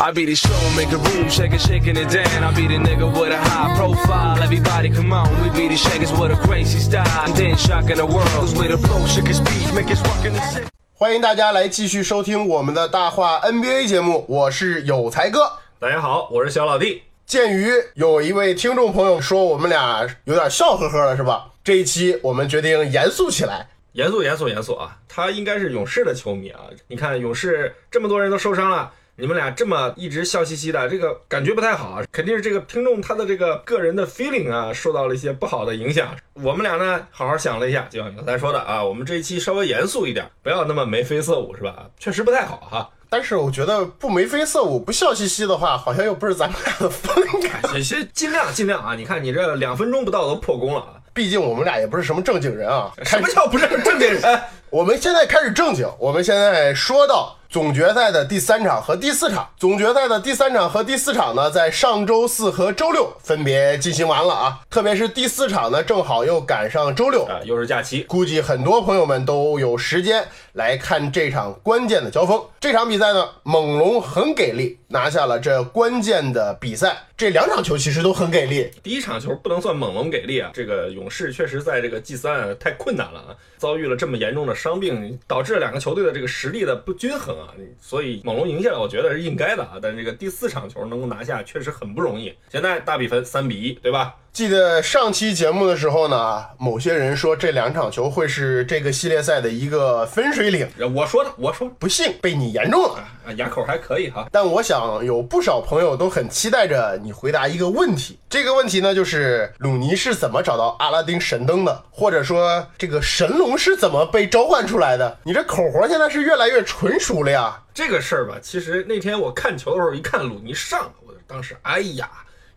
I be the show, make a room, shake it, shaking it down. I be the nigga with a high profile. Everybody come on, we be the shakers with a crazy style. And then shocking the world, cause we the flow, shake his speed, make us rockin' the city. 欢迎大家来继续收听我们的大话 NBA 节目，我是有才哥。大家好，我是小老弟。鉴于有一位听众朋友说我们俩有点笑呵呵了，是吧？这一期我们决定严肃起来。严肃，严肃，严肃啊！他应该是勇士的球迷啊。你看，勇士这么多人都受伤了，你们俩这么一直笑嘻嘻的，这个感觉不太好啊。肯定是这个听众他的这个个人的 feeling 啊，受到了一些不好的影响。我们俩呢，好好想了一下，就像刚才说的啊，我们这一期稍微严肃一点，不要那么眉飞色舞，是吧？确实不太好哈。但是我觉得不眉飞色舞、不笑嘻嘻的话，好像又不是咱们俩的风格。也先尽量尽量啊！你看你这两分钟不到都破功了啊！毕竟我们俩也不是什么正经人啊。什么叫不是正经人？我们现在开始正经，我们现在说到总决赛的第三场和第四场。总决赛的第三场和第四场呢，在上周四和周六分别进行完了啊。特别是第四场呢，正好又赶上周六，啊，又是假期，估计很多朋友们都有时间来看这场关键的交锋。这场比赛呢，猛龙很给力，拿下了这关键的比赛。这两场球其实都很给力，第一场球不能算猛龙给力啊，这个勇士确实在这个 G 三啊太困难了啊，遭遇了这么严重的伤病，导致了两个球队的这个实力的不均衡啊，所以猛龙赢下来我觉得是应该的啊，但是这个第四场球能够拿下确实很不容易。现在大比分三比一，对吧？记得上期节目的时候呢，某些人说这两场球会是这个系列赛的一个分水岭，我说的，我说不信被你言中了。啊，牙口还可以哈。但我想有不少朋友都很期待着你回答一个问题，这个问题呢就是鲁尼是怎么找到阿拉丁神灯的，或者说这个神龙是怎么被召唤出来的？你这口活现在是越来越纯熟了呀。这个事儿吧，其实那天我看球的时候，一看鲁尼上了，我当时哎呀。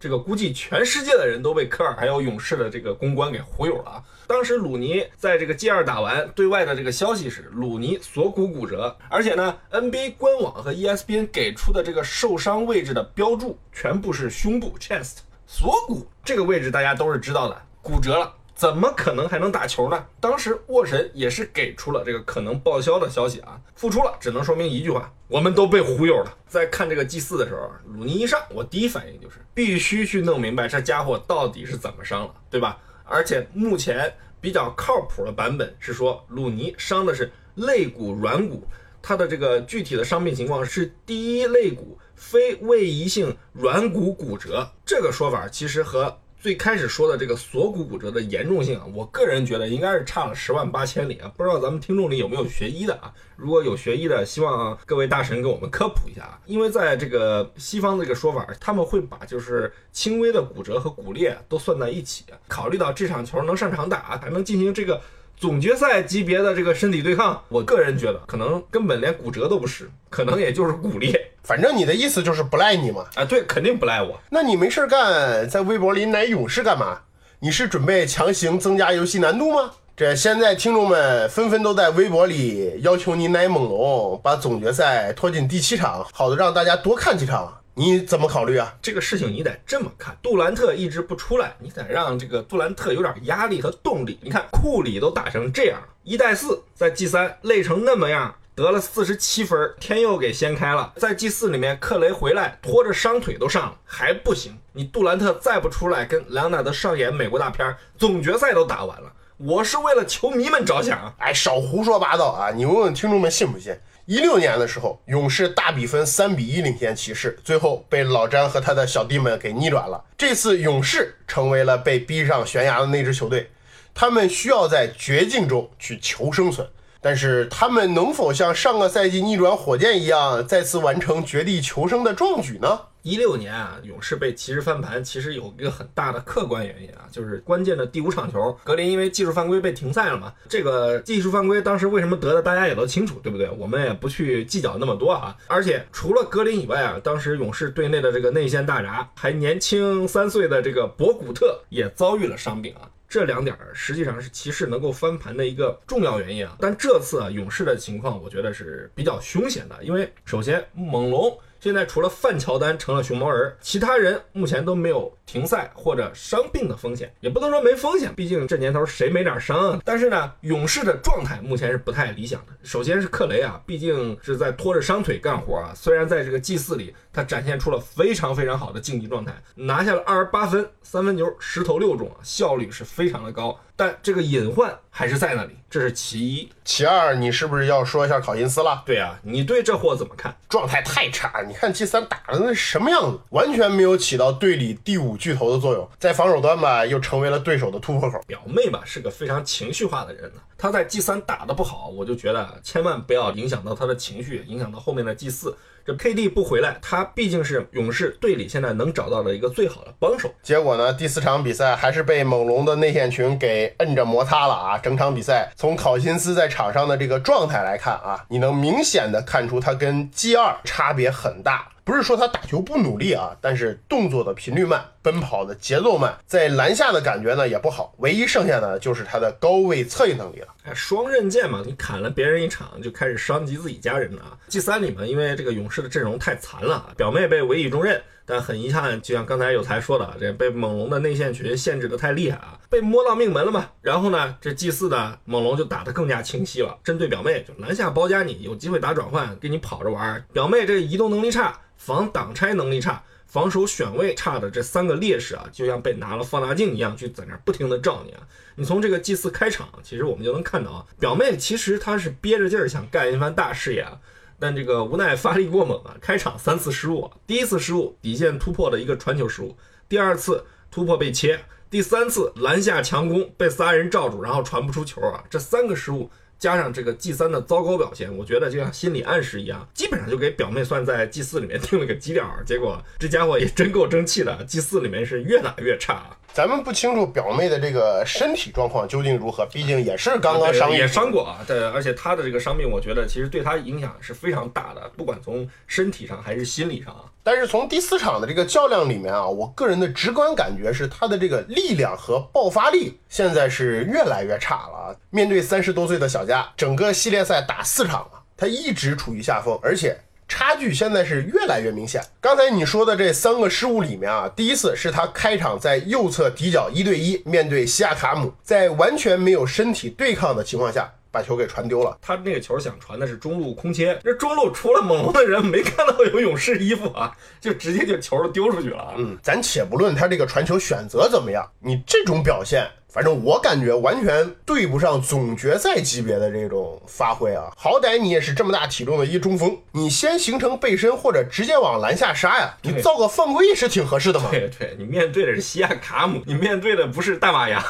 这个估计全世界的人都被科尔还有勇士的这个公关给忽悠了啊！当时鲁尼在这个 G 二打完，对外的这个消息是鲁尼锁骨骨折，而且呢，NBA 官网和 ESPN 给出的这个受伤位置的标注全部是胸部 chest 锁骨这个位置，大家都是知道的，骨折了。怎么可能还能打球呢？当时沃神也是给出了这个可能报销的消息啊，复出了，只能说明一句话，我们都被忽悠了。在看这个 G 四的时候，鲁尼一上，我第一反应就是必须去弄明白这家伙到底是怎么伤了，对吧？而且目前比较靠谱的版本是说，鲁尼伤的是肋骨软骨，他的这个具体的伤病情况是第一肋骨非位移性软骨骨折。这个说法其实和最开始说的这个锁骨骨折的严重性啊，我个人觉得应该是差了十万八千里啊！不知道咱们听众里有没有学医的啊？如果有学医的，希望各位大神给我们科普一下啊！因为在这个西方的这个说法，他们会把就是轻微的骨折和骨裂都算在一起，考虑到这场球能上场打，还能进行这个总决赛级别的这个身体对抗，我个人觉得可能根本连骨折都不是，可能也就是骨裂。反正你的意思就是不赖你嘛？啊，对，肯定不赖我。那你没事干，在微博里奶勇士干嘛？你是准备强行增加游戏难度吗？这现在听众们纷纷都在微博里要求你奶猛龙，把总决赛拖进第七场，好的让大家多看几场。你怎么考虑啊？这个事情你得这么看，杜兰特一直不出来，你得让这个杜兰特有点压力和动力。你看库里都打成这样，一带四在 G 三累成那么样。得了四十七分，天又给掀开了。在 G 四里面，克雷回来拖着伤腿都上了，还不行。你杜兰特再不出来，跟莱昂纳德上演美国大片，总决赛都打完了。我是为了球迷们着想。哎，少胡说八道啊！你问问听众们信不信？一六年的时候，勇士大比分三比一领先骑士，最后被老詹和他的小弟们给逆转了。这次勇士成为了被逼上悬崖的那支球队，他们需要在绝境中去求生存。但是他们能否像上个赛季逆转火箭一样，再次完成绝地求生的壮举呢？一六年啊，勇士被骑士翻盘，其实有一个很大的客观原因啊，就是关键的第五场球，格林因为技术犯规被停赛了嘛。这个技术犯规当时为什么得的，大家也都清楚，对不对？我们也不去计较那么多啊。而且除了格林以外啊，当时勇士队内的这个内线大闸，还年轻三岁的这个博古特也遭遇了伤病啊。这两点实际上是骑士能够翻盘的一个重要原因啊。但这次啊，勇士的情况我觉得是比较凶险的，因为首先猛龙。现在除了范乔丹成了熊猫人，其他人目前都没有停赛或者伤病的风险，也不能说没风险，毕竟这年头谁没点伤啊？但是呢，勇士的状态目前是不太理想的。首先是克雷啊，毕竟是在拖着伤腿干活啊，虽然在这个祭祀里他展现出了非常非常好的竞技状态，拿下了二十八分，三分球十投六中，效率是非常的高。但这个隐患还是在那里，这是其一。其二，你是不是要说一下考辛斯了？对啊，你对这货怎么看？状态太差，你看 G 三打的那什么样子，完全没有起到队里第五巨头的作用，在防守端吧，又成为了对手的突破口。表妹吧是个非常情绪化的人呢，他在 G 三打的不好，我就觉得千万不要影响到他的情绪，影响到后面的 G 四。这 KD 不回来，他毕竟是勇士队里现在能找到的一个最好的帮手。结果呢，第四场比赛还是被猛龙的内线群给摁着摩擦了啊！整场比赛从考辛斯在场上的这个状态来看啊，你能明显的看出他跟 G 二差别很大。不是说他打球不努力啊，但是动作的频率慢，奔跑的节奏慢，在篮下的感觉呢也不好。唯一剩下的就是他的高位策应能力了。哎，双刃剑嘛，你砍了别人一场，就开始伤及自己家人了啊。G 三里面，因为这个勇士的阵容太残了，表妹被委以重任。但很遗憾，就像刚才有才说的，这被猛龙的内线群限制的太厉害啊，被摸到命门了嘛。然后呢，这祭祀的猛龙就打得更加清晰了，针对表妹就篮下包夹你，有机会打转换，给你跑着玩。表妹这移动能力差，防挡拆能力差，防守选位差的这三个劣势啊，就像被拿了放大镜一样，去在那不停的照你啊。你从这个祭祀开场，其实我们就能看到啊，表妹其实她是憋着劲儿想干一番大事业啊。但这个无奈发力过猛啊，开场三次失误，啊第一次失误底线突破的一个传球失误，第二次突破被切，第三次篮下强攻被仨人罩住，然后传不出球啊，这三个失误加上这个 G 三的糟糕表现，我觉得就像心理暗示一样，基本上就给表妹算在 G 四里面定了个基调，结果这家伙也真够争气的，G 四里面是越打越差。咱们不清楚表妹的这个身体状况究竟如何，毕竟也是刚刚伤愈，也伤过啊。对，而且她的这个伤病，我觉得其实对她影响是非常大的，不管从身体上还是心理上啊。但是从第四场的这个较量里面啊，我个人的直观感觉是她的这个力量和爆发力现在是越来越差了啊。面对三十多岁的小佳，整个系列赛打四场了，她一直处于下风，而且。差距现在是越来越明显。刚才你说的这三个失误里面啊，第一次是他开场在右侧底角一对一面对西亚卡姆，在完全没有身体对抗的情况下把球给传丢了。他那个球想传的是中路空切，这中路除了猛龙的人没看到有勇士衣服啊，就直接就球丢出去了啊。嗯，咱且不论他这个传球选择怎么样，你这种表现。反正我感觉完全对不上总决赛级别的这种发挥啊！好歹你也是这么大体重的一中锋，你先形成背身或者直接往篮下杀呀！你造个犯规是挺合适的嘛？对对，你面对的是西亚卡姆，你面对的不是大马羊，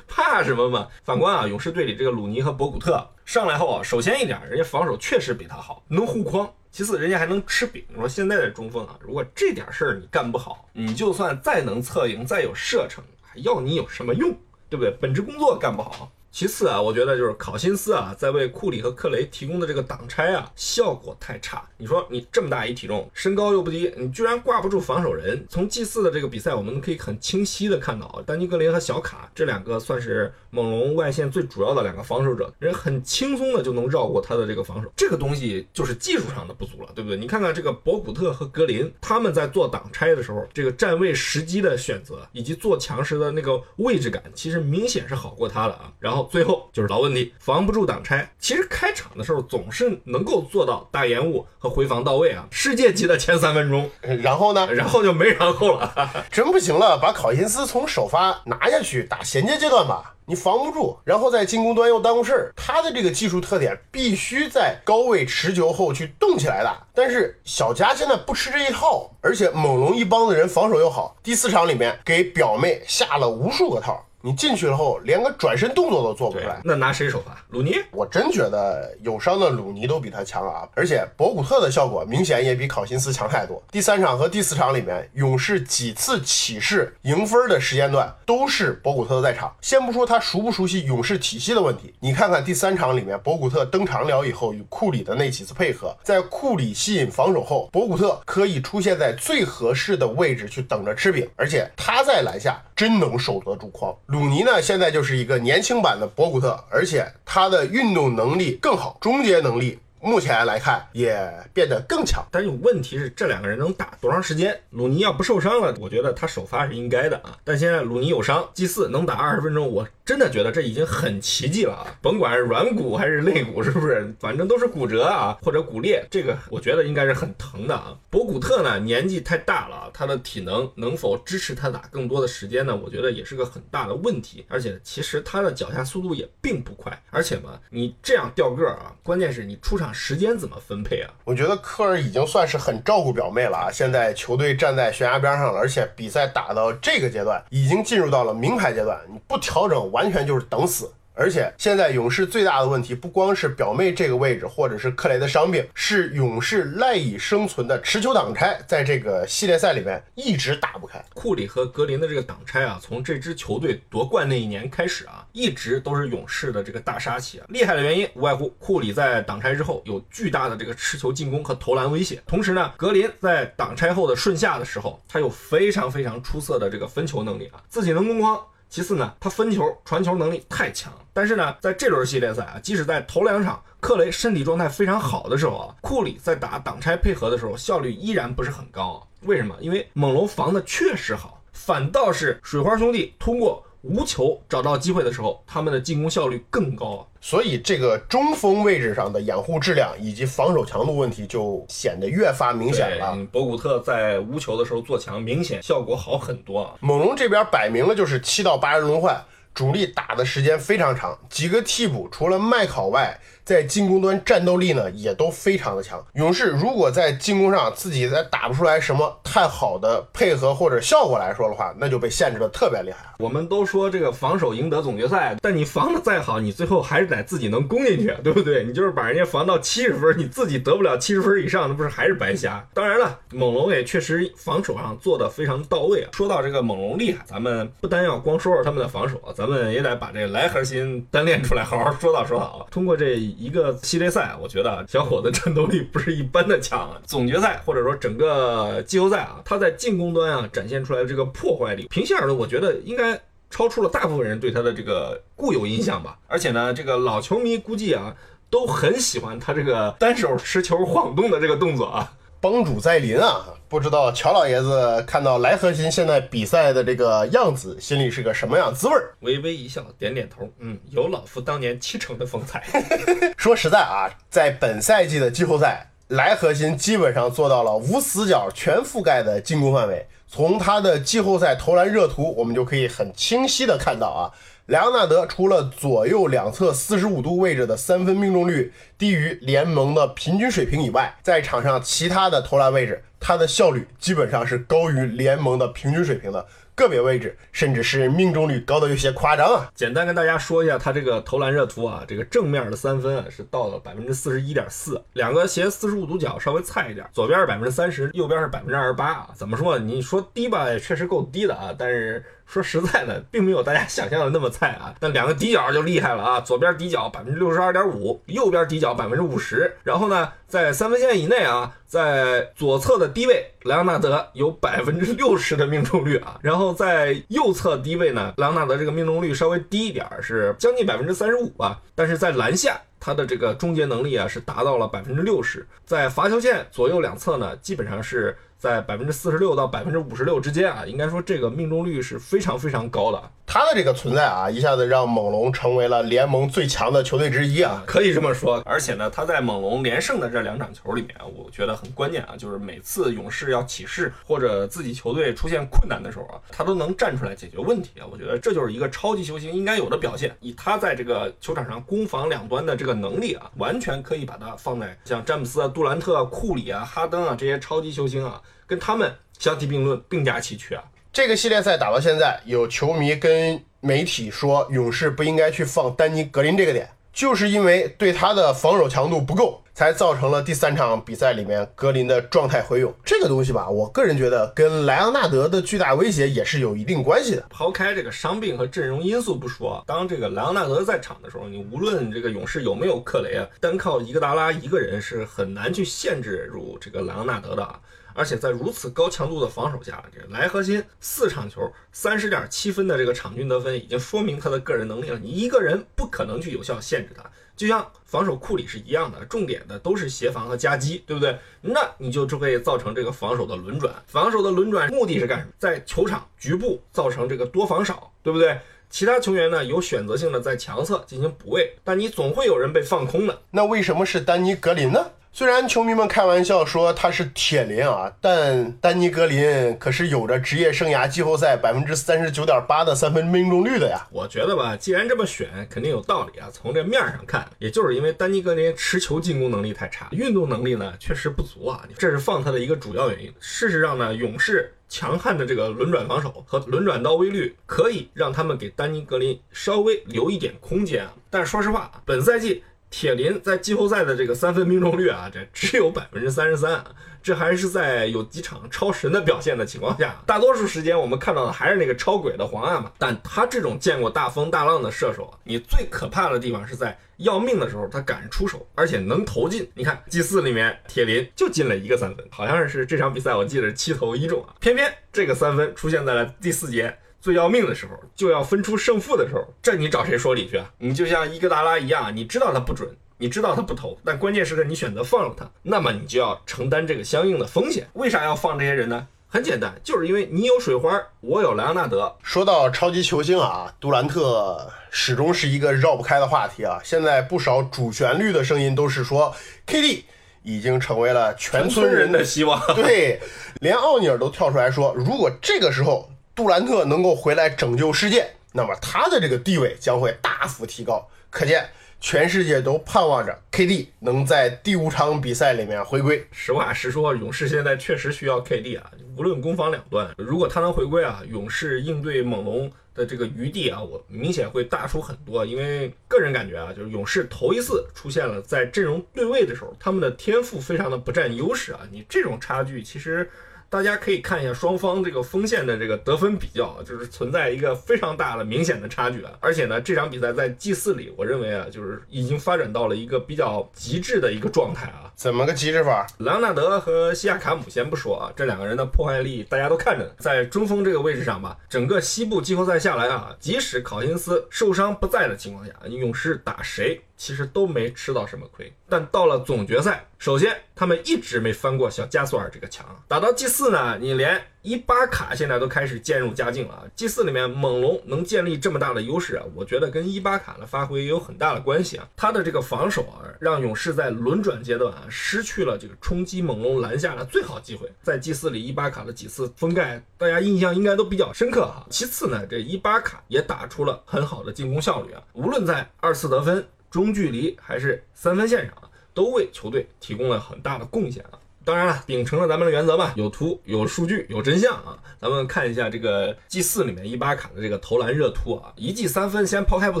怕什么嘛？反观啊，勇士队里这个鲁尼和博古特上来后啊，首先一点，人家防守确实比他好，能护框；其次，人家还能吃饼。你说现在的中锋啊，如果这点事儿你干不好，你就算再能策应，再有射程，还要你有什么用？对不对？本职工作干不好。其次啊，我觉得就是考辛斯啊，在为库里和克雷提供的这个挡拆啊，效果太差。你说你这么大一体重，身高又不低，你居然挂不住防守人。从祭祀的这个比赛，我们可以很清晰的看到，丹尼格林和小卡这两个算是猛龙外线最主要的两个防守者，人很轻松的就能绕过他的这个防守。这个东西就是技术上的不足了，对不对？你看看这个博古特和格林，他们在做挡拆的时候，这个站位时机的选择以及做强时的那个位置感，其实明显是好过他的啊。然后。最后就是老问题，防不住挡拆。其实开场的时候总是能够做到大延误和回防到位啊，世界级的前三分钟。然后呢？然后就没然后了，真不行了，把考辛斯从首发拿下去打衔接阶段吧，你防不住，然后在进攻端又耽误事儿。他的这个技术特点必须在高位持球后去动起来的。但是小加现在不吃这一套，而且猛龙一帮子人防守又好，第四场里面给表妹下了无数个套。你进去了后连个转身动作都做不出来。那拿谁首发？鲁尼？我真觉得有伤的鲁尼都比他强啊！而且博古特的效果明显也比考辛斯强太多。第三场和第四场里面，勇士几次起势赢分的时间段都是博古特在场。先不说他熟不熟悉勇士体系的问题，你看看第三场里面博古特登场了以后与库里的那几次配合，在库里吸引防守后，博古特可以出现在最合适的位置去等着吃饼，而且他在篮下真能守得住框。鲁尼呢，现在就是一个年轻版的博古特，而且他的运动能力更好，终结能力。目前来看也变得更强，但有问题是这两个人能打多长时间？鲁尼要不受伤了，我觉得他首发是应该的啊。但现在鲁尼有伤，祭祀能打二十分钟，我真的觉得这已经很奇迹了啊！甭管是软骨还是肋骨，是不是？反正都是骨折啊或者骨裂，这个我觉得应该是很疼的啊。博古特呢年纪太大了，他的体能能否支持他打更多的时间呢？我觉得也是个很大的问题。而且其实他的脚下速度也并不快，而且嘛，你这样掉个儿啊，关键是你出场。时间怎么分配啊？我觉得科尔已经算是很照顾表妹了啊！现在球队站在悬崖边上了，而且比赛打到这个阶段，已经进入到了名牌阶段，你不调整，完全就是等死。而且现在勇士最大的问题不光是表妹这个位置，或者是克雷的伤病，是勇士赖以生存的持球挡拆，在这个系列赛里面一直打不开。库里和格林的这个挡拆啊，从这支球队夺冠那一年开始啊，一直都是勇士的这个大杀器啊。厉害的原因无外乎库里在挡拆之后有巨大的这个持球进攻和投篮威胁，同时呢，格林在挡拆后的顺下的时候，他有非常非常出色的这个分球能力啊，自己能攻框。其次呢，他分球、传球能力太强。但是呢，在这轮系列赛啊，即使在头两场克雷身体状态非常好的时候啊，库里在打挡拆配合的时候效率依然不是很高。为什么？因为猛龙防的确实好，反倒是水花兄弟通过。无球找到机会的时候，他们的进攻效率更高，所以这个中锋位置上的掩护质量以及防守强度问题就显得越发明显了。博古特在无球的时候做强，明显效果好很多啊。猛龙这边摆明了就是七到八人轮换。主力打的时间非常长，几个替补除了麦考外，在进攻端战斗力呢也都非常的强。勇士如果在进攻上自己再打不出来什么太好的配合或者效果来说的话，那就被限制的特别厉害。我们都说这个防守赢得总决赛，但你防的再好，你最后还是得自己能攻进去，对不对？你就是把人家防到七十分，你自己得不了七十分以上，那不是还是白瞎？当然了，猛龙也确实防守上做的非常到位啊。说到这个猛龙厉害，咱们不单要光说说他们的防守，咱们也得把这个来核心单练出来，好好说道说道。通过这一个系列赛，我觉得小伙子战斗力不是一般的强。总决赛或者说整个季后赛啊，他在进攻端啊展现出来的这个破坏力，平心而论，我觉得应该。超出了大部分人对他的这个固有印象吧，而且呢，这个老球迷估计啊都很喜欢他这个单手持球晃动的这个动作啊，帮主在临啊！不知道乔老爷子看到莱核心现在比赛的这个样子，心里是个什么样滋味儿？微微一笑，点点头，嗯，有老夫当年七成的风采。说实在啊，在本赛季的季后赛，莱核心基本上做到了无死角、全覆盖的进攻范围。从他的季后赛投篮热图，我们就可以很清晰的看到啊，莱昂纳德除了左右两侧四十五度位置的三分命中率低于联盟的平均水平以外，在场上其他的投篮位置，他的效率基本上是高于联盟的平均水平的。个别位置，甚至是命中率高的有些夸张啊！简单跟大家说一下他这个投篮热图啊，这个正面的三分啊是到了百分之四十一点四，两个斜四十五度角稍微菜一点，左边是百分之三十，右边是百分之二十八啊。怎么说？你说低吧，确实够低的啊，但是。说实在的，并没有大家想象的那么菜啊。那两个底角就厉害了啊，左边底角百分之六十二点五，右边底角百分之五十。然后呢，在三分线以内啊，在左侧的低位，莱昂纳德有百分之六十的命中率啊。然后在右侧低位呢，莱昂纳德这个命中率稍微低一点，是将近百分之三十五啊。但是在篮下，他的这个终结能力啊是达到了百分之六十。在罚球线左右两侧呢，基本上是。在百分之四十六到百分之五十六之间啊，应该说这个命中率是非常非常高的。他的这个存在啊，一下子让猛龙成为了联盟最强的球队之一啊，可以这么说。而且呢，他在猛龙连胜的这两场球里面，我觉得很关键啊，就是每次勇士要起势或者自己球队出现困难的时候啊，他都能站出来解决问题啊。我觉得这就是一个超级球星应该有的表现。以他在这个球场上攻防两端的这个能力啊，完全可以把他放在像詹姆斯啊、杜兰特、啊、库里啊、哈登啊这些超级球星啊，跟他们相提并论，并驾齐驱啊。这个系列赛打到现在，有球迷跟媒体说勇士不应该去放丹尼格林这个点，就是因为对他的防守强度不够，才造成了第三场比赛里面格林的状态回勇。这个东西吧，我个人觉得跟莱昂纳德的巨大威胁也是有一定关系的。抛开这个伤病和阵容因素不说，当这个莱昂纳德在场的时候，你无论这个勇士有没有克雷啊，单靠伊戈达拉一个人是很难去限制住这个莱昂纳德的啊。而且在如此高强度的防守下，这莱核心四场球三十点七分的这个场均得分，已经说明他的个人能力了。你一个人不可能去有效限制他，就像防守库里是一样的，重点的都是协防和夹击，对不对？那你就就会造成这个防守的轮转。防守的轮转目的是干什么？在球场局部造成这个多防少，对不对？其他球员呢有选择性的在强侧进行补位，但你总会有人被放空的。那为什么是丹尼格林呢？虽然球迷们开玩笑说他是铁林啊，但丹尼格林可是有着职业生涯季后赛百分之三十九点八的三分命中率的呀。我觉得吧，既然这么选，肯定有道理啊。从这面上看，也就是因为丹尼格林持球进攻能力太差，运动能力呢确实不足啊，这是放他的一个主要原因。事实上呢，勇士强悍的这个轮转防守和轮转到位率，可以让他们给丹尼格林稍微留一点空间啊。但是说实话，本赛季。铁林在季后赛的这个三分命中率啊，这只有百分之三十三，这还是在有几场超神的表现的情况下，大多数时间我们看到的还是那个超鬼的黄案嘛。但他这种见过大风大浪的射手，你最可怕的地方是在要命的时候他敢出手，而且能投进。你看 G 四里面铁林就进了一个三分，好像是这场比赛我记得是七投一中啊，偏偏这个三分出现在了第四节。最要命的时候，就要分出胜负的时候，这你找谁说理去啊？你就像伊戈达拉一样，你知道他不准，你知道他不投，但关键时刻你选择放了他，那么你就要承担这个相应的风险。为啥要放这些人呢？很简单，就是因为你有水花，我有莱昂纳德。说到超级球星啊，杜兰特始终是一个绕不开的话题啊。现在不少主旋律的声音都是说，KD 已经成为了全村人的希望。对，连奥尼尔都跳出来说，如果这个时候。杜兰特能够回来拯救世界，那么他的这个地位将会大幅提高。可见全世界都盼望着 KD 能在第五场比赛里面回归。实话实说，勇士现在确实需要 KD 啊，无论攻防两端，如果他能回归啊，勇士应对猛龙的这个余地啊，我明显会大出很多。因为个人感觉啊，就是勇士头一次出现了在阵容对位的时候，他们的天赋非常的不占优势啊。你这种差距其实。大家可以看一下双方这个锋线的这个得分比较，就是存在一个非常大的明显的差距啊。而且呢，这场比赛在 G 四里，我认为啊，就是已经发展到了一个比较极致的一个状态啊。怎么个极致法？莱昂纳德和西亚卡姆先不说啊，这两个人的破坏力大家都看着呢，在中锋这个位置上吧，整个西部季后赛下来啊，即使考辛斯受伤不在的情况下，勇士打谁？其实都没吃到什么亏，但到了总决赛，首先他们一直没翻过小加索尔这个墙。打到 G 四四呢，你连伊巴卡现在都开始渐入佳境了啊。G 四里面猛龙能建立这么大的优势啊，我觉得跟伊巴卡的发挥也有很大的关系啊。他的这个防守啊，让勇士在轮转阶段啊失去了这个冲击猛龙篮下的最好机会。在 G 四里，伊巴卡的几次封盖，大家印象应该都比较深刻哈。其次呢，这伊巴卡也打出了很好的进攻效率啊，无论在二次得分。中距离还是三分线上啊，都为球队提供了很大的贡献啊。当然了，秉承了咱们的原则嘛，有图、有数据、有真相啊。咱们看一下这个 G 四里面伊巴卡的这个投篮热图啊，一记三分先抛开不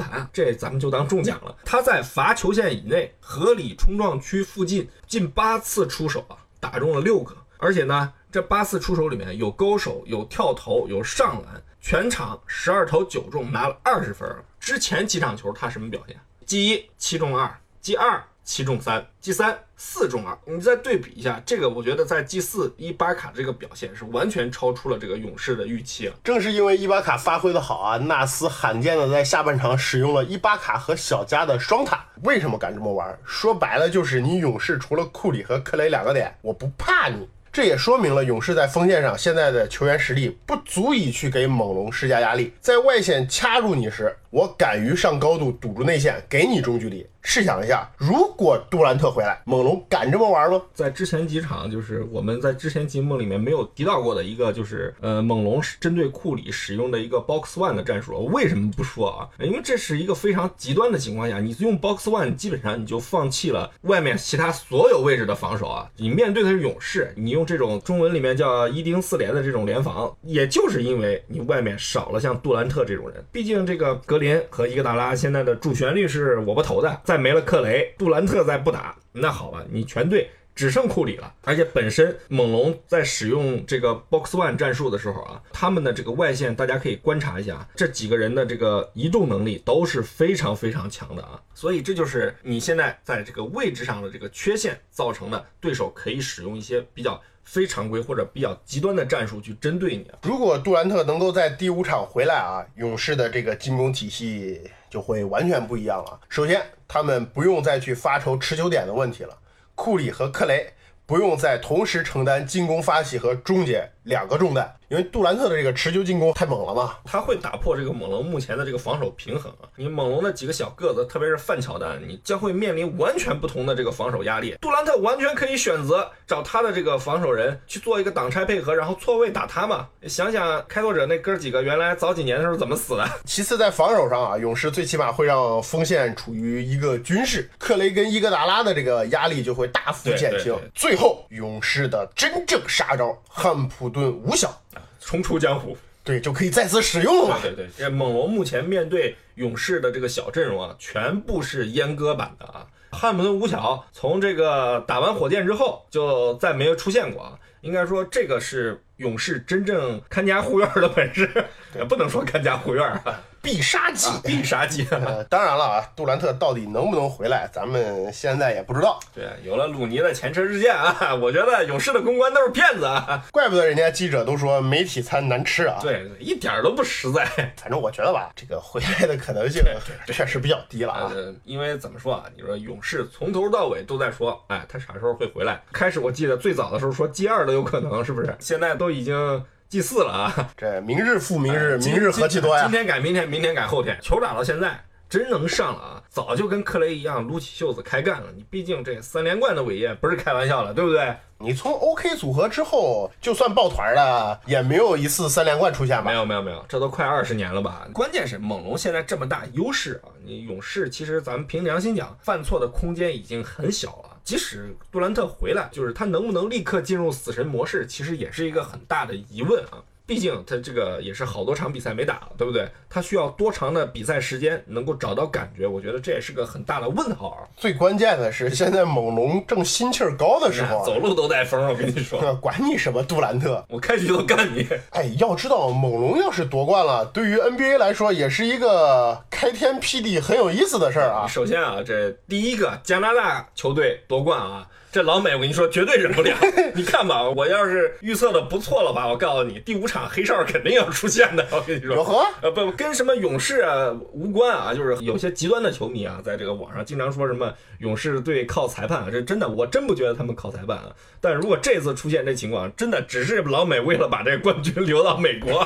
谈，这咱们就当中奖了。他在罚球线以内合理冲撞区附近近八次出手啊，打中了六个，而且呢，这八次出手里面有勾手、有跳投、有上篮，全场十二投九中，拿了二十分。之前几场球他什么表现？G 一七中二，G 二七中三，G 三四中二。你再对比一下，这个我觉得在 G 四伊巴卡这个表现是完全超出了这个勇士的预期啊。正是因为伊巴卡发挥的好啊，纳斯罕见的在下半场使用了伊巴卡和小加的双塔。为什么敢这么玩？说白了就是你勇士除了库里和克雷两个点，我不怕你。这也说明了勇士在锋线上现在的球员实力不足以去给猛龙施加压力。在外线掐住你时，我敢于上高度堵住内线，给你中距离。试想一下，如果杜兰特回来，猛龙敢这么玩吗？在之前几场，就是我们在之前节目里面没有提到过的一个，就是呃，猛龙是针对库里使用的一个 box one 的战术。为什么不说啊？因为这是一个非常极端的情况下，你用 box one，基本上你就放弃了外面其他所有位置的防守啊。你面对的是勇士，你用这种中文里面叫一丁四连的这种联防，也就是因为你外面少了像杜兰特这种人。毕竟这个格林和伊戈达拉现在的主旋律是我不投的，再没了克雷，杜兰特再不打，那好吧，你全队。只剩库里了，而且本身猛龙在使用这个 box one 战术的时候啊，他们的这个外线大家可以观察一下，这几个人的这个移动能力都是非常非常强的啊，所以这就是你现在在这个位置上的这个缺陷造成的，对手可以使用一些比较非常规或者比较极端的战术去针对你。如果杜兰特能够在第五场回来啊，勇士的这个进攻体系就会完全不一样了。首先，他们不用再去发愁持球点的问题了。库里和克雷不用再同时承担进攻发起和终结两个重担。因为杜兰特的这个持球进攻太猛了嘛，他会打破这个猛龙目前的这个防守平衡啊。你猛龙的几个小个子，特别是范乔丹，你将会面临完全不同的这个防守压力。杜兰特完全可以选择找他的这个防守人去做一个挡拆配合，然后错位打他嘛。想想开拓者那哥几个原来早几年的时候怎么死的。其次，在防守上啊，勇士最起码会让锋线处于一个均势，克雷跟伊戈达拉的这个压力就会大幅减轻。最后，勇士的真正杀招——汉普顿五小。重出江湖，对，就可以再次使用了。对对，这猛龙目前面对勇士的这个小阵容啊，全部是阉割版的啊。汉姆顿五小从这个打完火箭之后，就再没有出现过啊。应该说，这个是勇士真正看家护院的本事，也不能说看家护院啊。必杀技，必杀技。当然了啊，杜兰特到底能不能回来，咱们现在也不知道。对，有了鲁尼的前车之鉴啊，我觉得勇士的公关都是骗子啊。怪不得人家记者都说媒体餐难吃啊。对，一点都不实在。反正我觉得吧，这个回来的可能性确实比较低了啊。因为怎么说啊，你说勇士从头到尾都在说，哎，他啥时候会回来？开始我记得最早的时候说 G 二都有可能，是不是？现在都已经。祭祀了啊！这明日复明日，明日何其多呀！今天改明天，明天改后天，球打到现在真能上了啊！早就跟克雷一样撸起袖子开干了。你毕竟这三连冠的伟业不是开玩笑的，对不对？你从 OK 组合之后，就算抱团了，也没有一次三连冠出现吧？没有没有没有，这都快二十年了吧？关键是猛龙现在这么大优势啊！你勇士其实咱们凭良心讲，犯错的空间已经很小了。即使杜兰特回来，就是他能不能立刻进入死神模式，其实也是一个很大的疑问啊。毕竟他这个也是好多场比赛没打，对不对？他需要多长的比赛时间能够找到感觉？我觉得这也是个很大的问号。最关键的是，现在猛龙正心气儿高的时候，走路都带风。我跟你说，管你什么杜兰特，我开局都干你。哎，要知道猛龙要是夺冠了，对于 NBA 来说也是一个开天辟地、很有意思的事儿啊。首先啊，这第一个加拿大球队夺冠啊。这老美，我跟你说，绝对忍不了。你看吧，我要是预测的不错了吧，我告诉你，第五场黑哨肯定要出现的。我跟你说，呃，不，跟什么勇士啊无关啊，就是有些极端的球迷啊，在这个网上经常说什么勇士队靠裁判啊，这真的，我真不觉得他们靠裁判啊。但如果这次出现这情况，真的只是老美为了把这个冠军留到美国，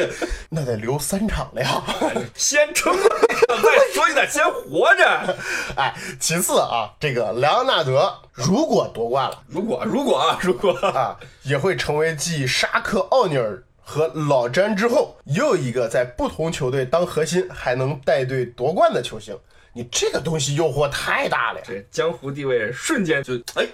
那得留三场了呀，先撑着，再说你得先活着。哎，其次啊，这个莱昂纳德如果夺冠了，如果如果啊，如果啊，也会成为继沙克奥尼尔和老詹之后又一个在不同球队当核心还能带队夺冠的球星。你这个东西诱惑太大了呀！这江湖地位瞬间就哎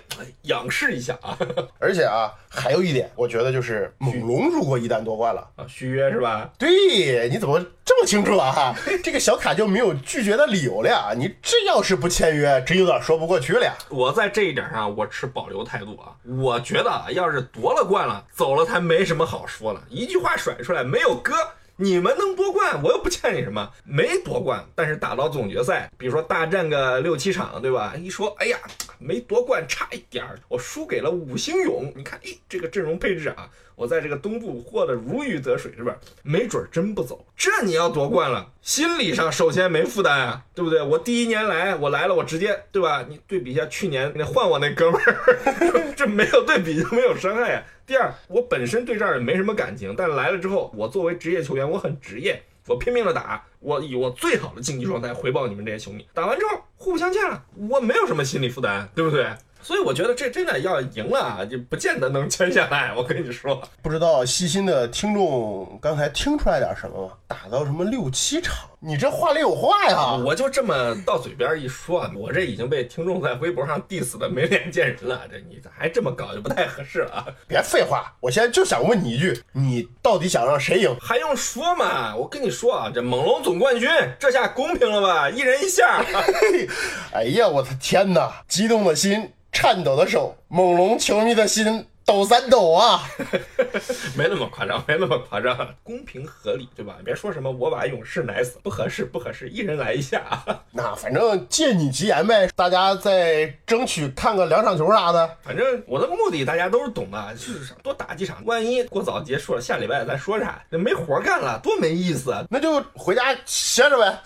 仰视一下啊！而且啊，还有一点，我觉得就是猛龙如果一旦夺冠了啊，续约是吧？对，你怎么这么清楚啊哈？这个小卡就没有拒绝的理由了呀！你这要是不签约，真有点说不过去了呀！我在这一点上，我持保留态度啊！我觉得要是夺了冠了，走了他没什么好说了，一句话甩出来，没有哥。你们能夺冠，我又不欠你什么。没夺冠，但是打到总决赛，比如说大战个六七场，对吧？一说，哎呀，没夺冠，差一点儿，我输给了五星勇。你看，哎，这个阵容配置啊，我在这个东部获得如鱼得水，是吧？没准真不走。这你要夺冠了，心理上首先没负担啊，对不对？我第一年来，我来了，我直接，对吧？你对比一下去年，你换我那哥们儿，这没有对比就没有伤害呀。第二，我本身对这儿也没什么感情，但来了之后，我作为职业球员，我很职业，我拼命的打，我以我最好的竞技状态回报你们这些球迷。打完之后，互不相欠了，我没有什么心理负担，对不对？所以我觉得这真的要赢了，就不见得能签下来。我跟你说，不知道细心的听众刚才听出来点什么吗？打到什么六七场，你这话里有话呀！我就这么到嘴边一说，我这已经被听众在微博上 diss 的没脸见人了。这你还这么搞就不太合适了啊！别废话，我现在就想问你一句，你到底想让谁赢？还用说吗？我跟你说啊，这猛龙总冠军，这下公平了吧？一人一下。哎呀，我的天哪！激动的心。颤抖的手，猛龙球迷的心抖三抖啊！没那么夸张，没那么夸张，公平合理，对吧？别说什么我把勇士奶死，不合适，不合适，一人来一下。那反正借你吉言呗，大家再争取看个两场球啥的。反正我的目的大家都是懂的，就是多打几场，万一过早结束了，下礼拜再说啥，那没活干了，多没意思。那就回家歇着呗。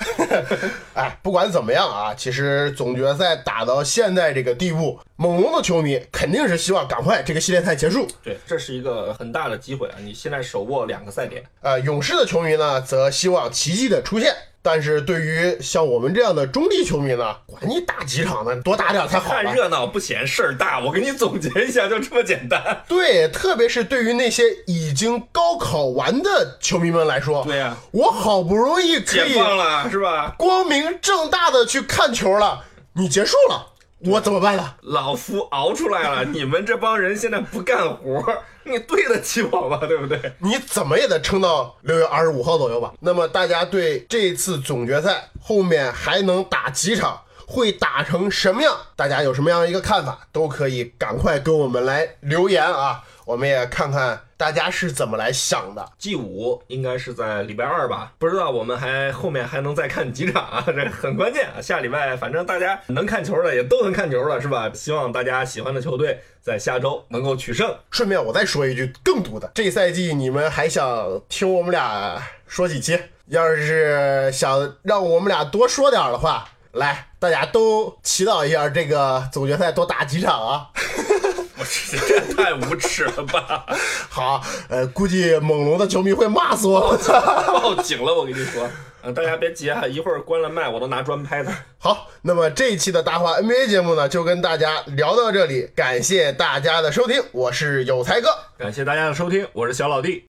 哎，不管怎么样啊，其实总决赛打到现在这个地步。猛龙的球迷肯定是希望赶快这个系列赛结束，对，这是一个很大的机会啊！你现在手握两个赛点。呃，勇士的球迷呢，则希望奇迹的出现。但是对于像我们这样的中立球迷呢，管你打几场呢，多打点才好。看热闹不嫌事儿大，我给你总结一下，就这么简单。对，特别是对于那些已经高考完的球迷们来说，对呀，我好不容易解放了，是吧？光明正大的去看球了，你结束了。我怎么办呢？老夫熬出来了，你们这帮人现在不干活，你对得起我吗？对不对？你怎么也得撑到六月二十五号左右吧。那么大家对这次总决赛后面还能打几场，会打成什么样？大家有什么样一个看法，都可以赶快跟我们来留言啊！我们也看看大家是怎么来想的。G 五应该是在礼拜二吧？不知道我们还后面还能再看几场啊？这很关键啊！下礼拜反正大家能看球的也都能看球了，是吧？希望大家喜欢的球队在下周能够取胜。顺便我再说一句更毒的，这赛季你们还想听我们俩说几期？要是想让我们俩多说点的话，来，大家都祈祷一下这个总决赛多打几场啊！我这太无耻了吧！好，呃，估计猛龙的球迷会骂死我，报 警了！我跟你说，嗯，大家别急啊，一会儿关了麦，我都拿砖拍他。好，那么这一期的大话 NBA 节目呢，就跟大家聊到这里，感谢大家的收听，我是有才哥，感谢大家的收听，我是小老弟。